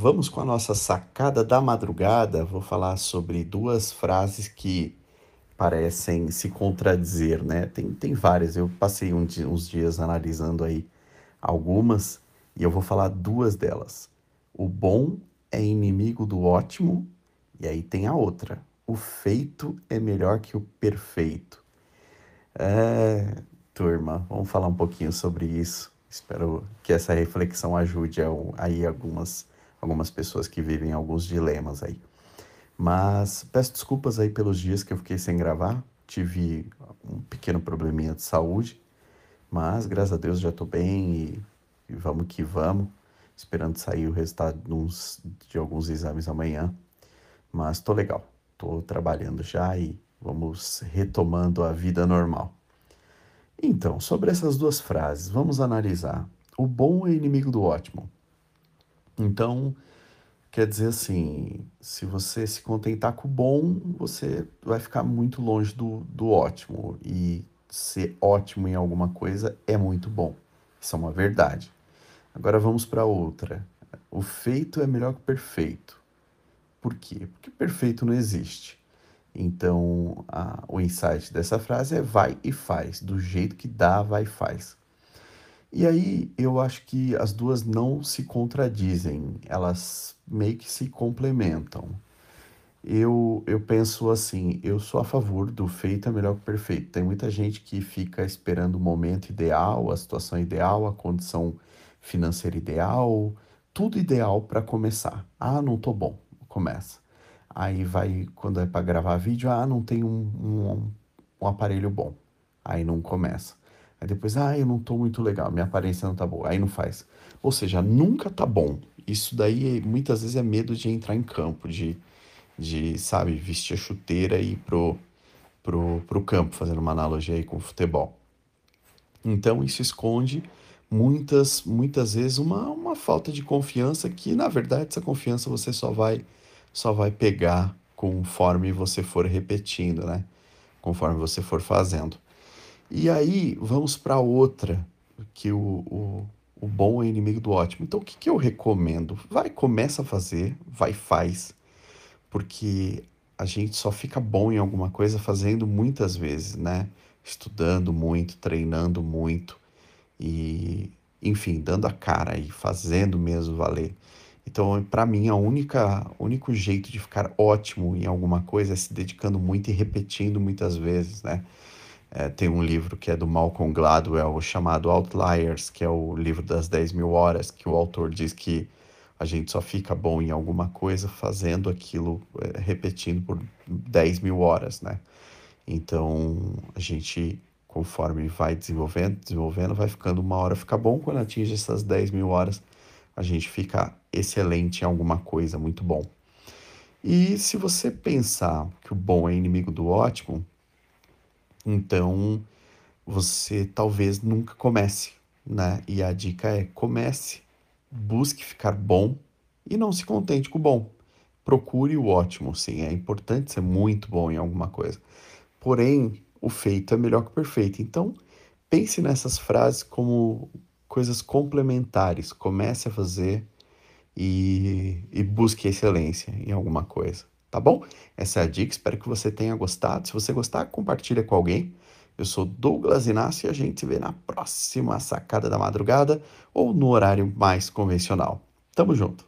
Vamos com a nossa sacada da madrugada. Vou falar sobre duas frases que parecem se contradizer, né? Tem, tem várias. Eu passei um uns dias analisando aí algumas e eu vou falar duas delas. O bom é inimigo do ótimo, e aí tem a outra. O feito é melhor que o perfeito. É, turma, vamos falar um pouquinho sobre isso. Espero que essa reflexão ajude aí algumas, algumas pessoas que vivem alguns dilemas aí. Mas peço desculpas aí pelos dias que eu fiquei sem gravar. Tive um pequeno probleminha de saúde, mas graças a Deus já estou bem e, e, vamos que vamos. Esperando sair o resultado de, uns, de alguns exames amanhã. Mas estou legal, estou trabalhando já e vamos retomando a vida normal. Então, sobre essas duas frases, vamos analisar. O bom é inimigo do ótimo. Então, quer dizer assim, se você se contentar com o bom, você vai ficar muito longe do, do ótimo. E ser ótimo em alguma coisa é muito bom. Isso é uma verdade. Agora vamos para outra. O feito é melhor que o perfeito. Por quê? Porque perfeito não existe. Então, a, o insight dessa frase é vai e faz, do jeito que dá, vai e faz. E aí eu acho que as duas não se contradizem, elas meio que se complementam. Eu, eu penso assim, eu sou a favor do feito é melhor que perfeito. Tem muita gente que fica esperando o momento ideal, a situação ideal, a condição financeira ideal, tudo ideal para começar. Ah, não tô bom, começa. Aí vai, quando é para gravar vídeo, ah, não tem um, um, um, aparelho bom. Aí não começa. Aí depois, ah, eu não tô muito legal, minha aparência não tá boa. Aí não faz. Ou seja, nunca tá bom. Isso daí muitas vezes é medo de entrar em campo, de, de sabe, vestir a chuteira e ir pro, pro, pro campo, fazendo uma analogia aí com o futebol. Então isso esconde muitas, muitas vezes uma, uma falta de confiança que, na verdade, essa confiança você só vai só vai pegar conforme você for repetindo, né? Conforme você for fazendo. E aí, vamos para outra, que o, o, o bom é inimigo do ótimo. Então, o que, que eu recomendo? Vai, começa a fazer, vai, faz, porque a gente só fica bom em alguma coisa fazendo muitas vezes, né? Estudando muito, treinando muito e, enfim, dando a cara e fazendo mesmo valer. Então, para mim, a única único jeito de ficar ótimo em alguma coisa é se dedicando muito e repetindo muitas vezes, né? É, tem um livro que é do Malcolm Gladwell chamado Outliers, que é o livro das 10 mil horas, que o autor diz que a gente só fica bom em alguma coisa fazendo aquilo, é, repetindo por 10 mil horas, né? Então, a gente, conforme vai desenvolvendo, desenvolvendo, vai ficando uma hora fica bom, quando atinge essas 10 mil horas, a gente fica excelente em alguma coisa, muito bom. E se você pensar que o bom é inimigo do ótimo, então você talvez nunca comece, né? E a dica é comece, busque ficar bom e não se contente com o bom. Procure o ótimo, sim, é importante ser muito bom em alguma coisa. Porém, o feito é melhor que o perfeito. Então, pense nessas frases como coisas complementares. Comece a fazer e, e busque excelência em alguma coisa, tá bom? Essa é a dica, espero que você tenha gostado. Se você gostar, compartilha com alguém. Eu sou Douglas Inácio e a gente se vê na próxima sacada da madrugada ou no horário mais convencional. Tamo junto!